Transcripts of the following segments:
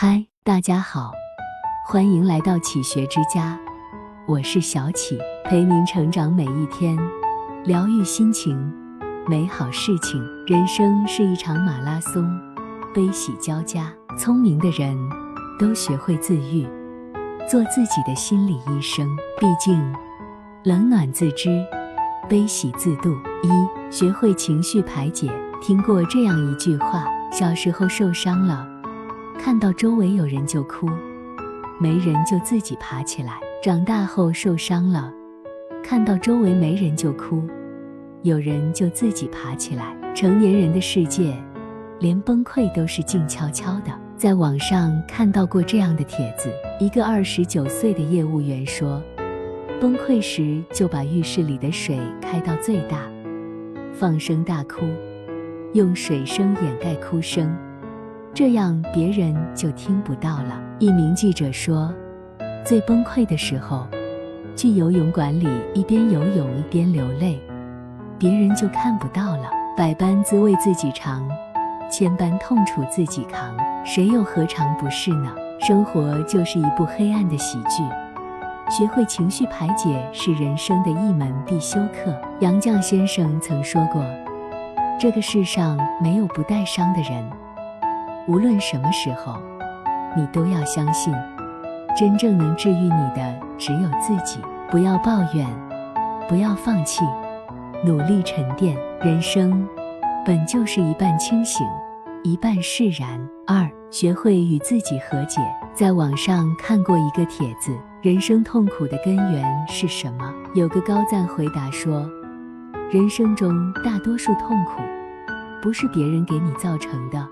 嗨，大家好，欢迎来到启学之家，我是小启，陪您成长每一天，疗愈心情，美好事情。人生是一场马拉松，悲喜交加。聪明的人都学会自愈，做自己的心理医生。毕竟，冷暖自知，悲喜自度。一，学会情绪排解。听过这样一句话：小时候受伤了，看到周围有人就哭，没人就自己爬起来；长大后受伤了，看到周围没人就哭，有人就自己爬起来。成年人的世界，连崩溃都是静悄悄的。在网上看到过这样的帖子：一个二十九岁的业务员说，崩溃时就把浴室里的水开到最大，放声大哭。用水声掩盖哭声，这样别人就听不到了。一名记者说，最崩溃的时候，去游泳馆里一边游泳一边流泪，别人就看不到了。百般滋味自己尝，千般痛楚自己扛，谁又何尝不是呢？生活就是一部黑暗的喜剧，学会情绪排解是人生的一门必修课。杨绛先生曾说过。这个世上没有不带伤的人，无论什么时候，你都要相信，真正能治愈你的只有自己。不要抱怨，不要放弃，努力沉淀。人生本就是一半清醒，一半释然。二，学会与自己和解。在网上看过一个帖子：人生痛苦的根源是什么？有个高赞回答说。人生中大多数痛苦，不是别人给你造成的，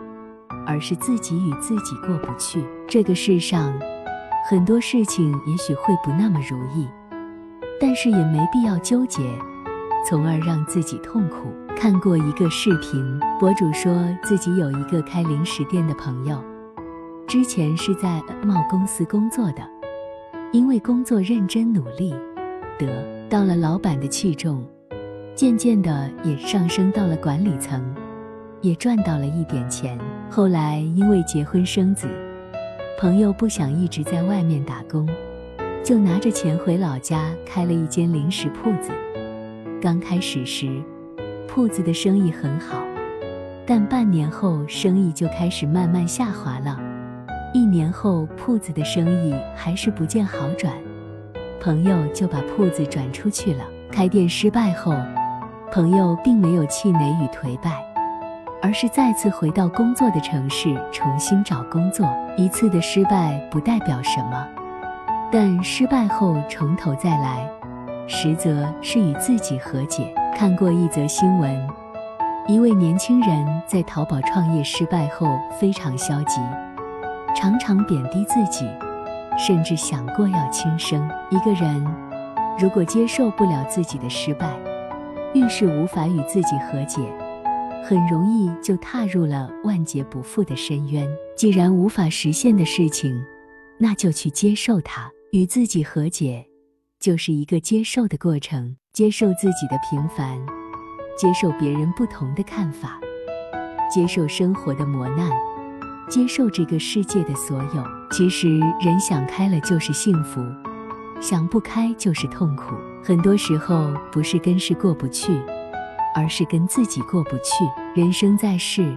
而是自己与自己过不去。这个世上，很多事情也许会不那么如意，但是也没必要纠结，从而让自己痛苦。看过一个视频，博主说自己有一个开零食店的朋友，之前是在贸公司工作的，因为工作认真努力，得到了老板的器重。渐渐的也上升到了管理层，也赚到了一点钱。后来因为结婚生子，朋友不想一直在外面打工，就拿着钱回老家开了一间零食铺子。刚开始时，铺子的生意很好，但半年后生意就开始慢慢下滑了。一年后，铺子的生意还是不见好转，朋友就把铺子转出去了。开店失败后。朋友并没有气馁与颓败，而是再次回到工作的城市重新找工作。一次的失败不代表什么，但失败后从头再来，实则是与自己和解。看过一则新闻，一位年轻人在淘宝创业失败后非常消极，常常贬低自己，甚至想过要轻生。一个人如果接受不了自己的失败，遇事无法与自己和解，很容易就踏入了万劫不复的深渊。既然无法实现的事情，那就去接受它。与自己和解，就是一个接受的过程。接受自己的平凡，接受别人不同的看法，接受生活的磨难，接受这个世界的所有。其实，人想开了就是幸福。想不开就是痛苦，很多时候不是跟事过不去，而是跟自己过不去。人生在世，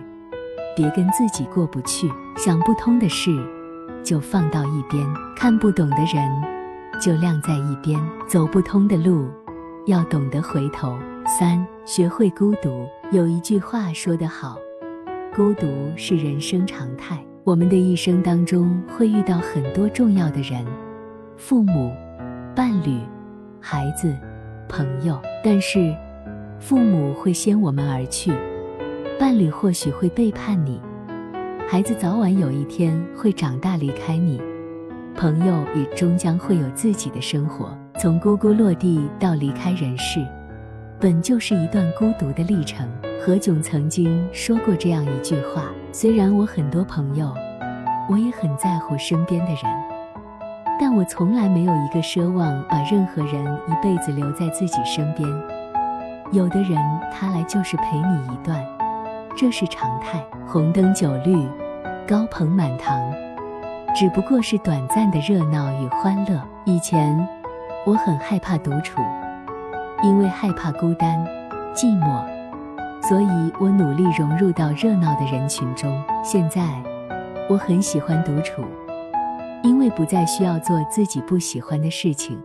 别跟自己过不去。想不通的事，就放到一边；看不懂的人，就晾在一边；走不通的路，要懂得回头。三，学会孤独。有一句话说得好，孤独是人生常态。我们的一生当中会遇到很多重要的人，父母。伴侣、孩子、朋友，但是父母会先我们而去，伴侣或许会背叛你，孩子早晚有一天会长大离开你，朋友也终将会有自己的生活。从呱呱落地到离开人世，本就是一段孤独的历程。何炅曾经说过这样一句话：虽然我很多朋友，我也很在乎身边的人。但我从来没有一个奢望把任何人一辈子留在自己身边。有的人他来就是陪你一段，这是常态。红灯酒绿，高朋满堂，只不过是短暂的热闹与欢乐。以前，我很害怕独处，因为害怕孤单、寂寞，所以我努力融入到热闹的人群中。现在，我很喜欢独处，因为不再需要做自己不喜欢的事情，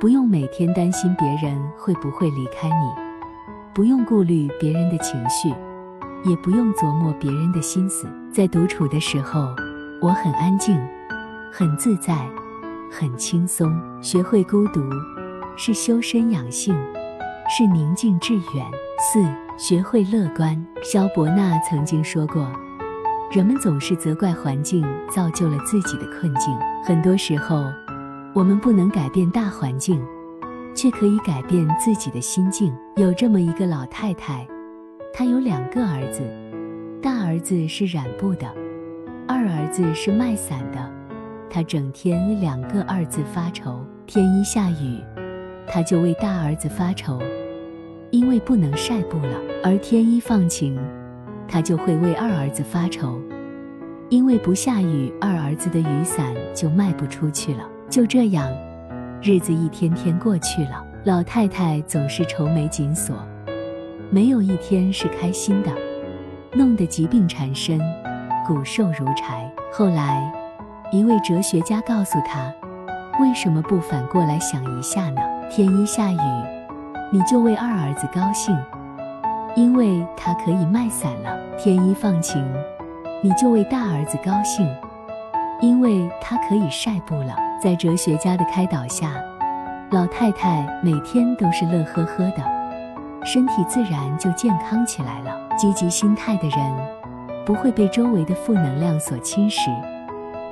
不用每天担心别人会不会离开你，不用顾虑别人的情绪。也不用琢磨别人的心思，在独处的时候，我很安静，很自在，很轻松。学会孤独，是修身养性，是宁静致远。四、学会乐观。萧伯纳曾经说过，人们总是责怪环境造就了自己的困境，很多时候，我们不能改变大环境，却可以改变自己的心境。有这么一个老太太。她有两个儿子，大儿子是染布的，二儿子是卖伞的。他整天两个儿子发愁，天一下雨，他就为大儿子发愁，因为不能晒布了；而天一放晴，他就会为二儿子发愁，因为不下雨，二儿子的雨伞就卖不出去了。就这样，日子一天天过去了，老太太总是愁眉紧锁。没有一天是开心的，弄得疾病缠身，骨瘦如柴。后来，一位哲学家告诉他：“为什么不反过来想一下呢？天一下雨，你就为二儿子高兴，因为他可以卖伞了；天一放晴，你就为大儿子高兴，因为他可以晒布了。”在哲学家的开导下，老太太每天都是乐呵呵的。身体自然就健康起来了。积极心态的人，不会被周围的负能量所侵蚀，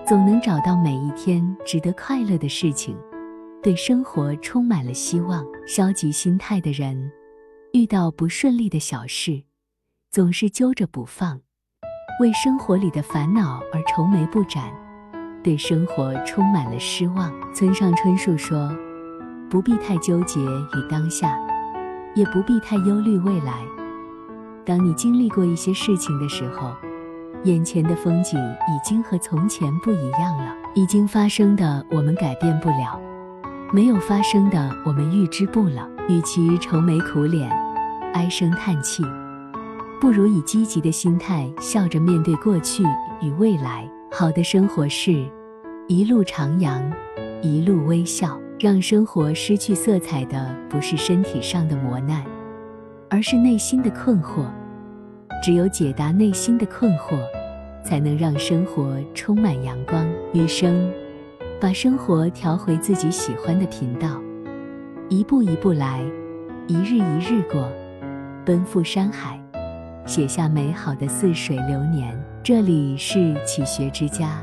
总能找到每一天值得快乐的事情，对生活充满了希望。消极心态的人，遇到不顺利的小事，总是揪着不放，为生活里的烦恼而愁眉不展，对生活充满了失望。村上春树说：“不必太纠结于当下。”也不必太忧虑未来。当你经历过一些事情的时候，眼前的风景已经和从前不一样了。已经发生的我们改变不了，没有发生的我们预知不了。与其愁眉苦脸、唉声叹气，不如以积极的心态笑着面对过去与未来。好的生活是一路徜徉，一路微笑。让生活失去色彩的不是身体上的磨难，而是内心的困惑。只有解答内心的困惑，才能让生活充满阳光。余生，把生活调回自己喜欢的频道，一步一步来，一日一日过，奔赴山海，写下美好的似水流年。这里是启学之家，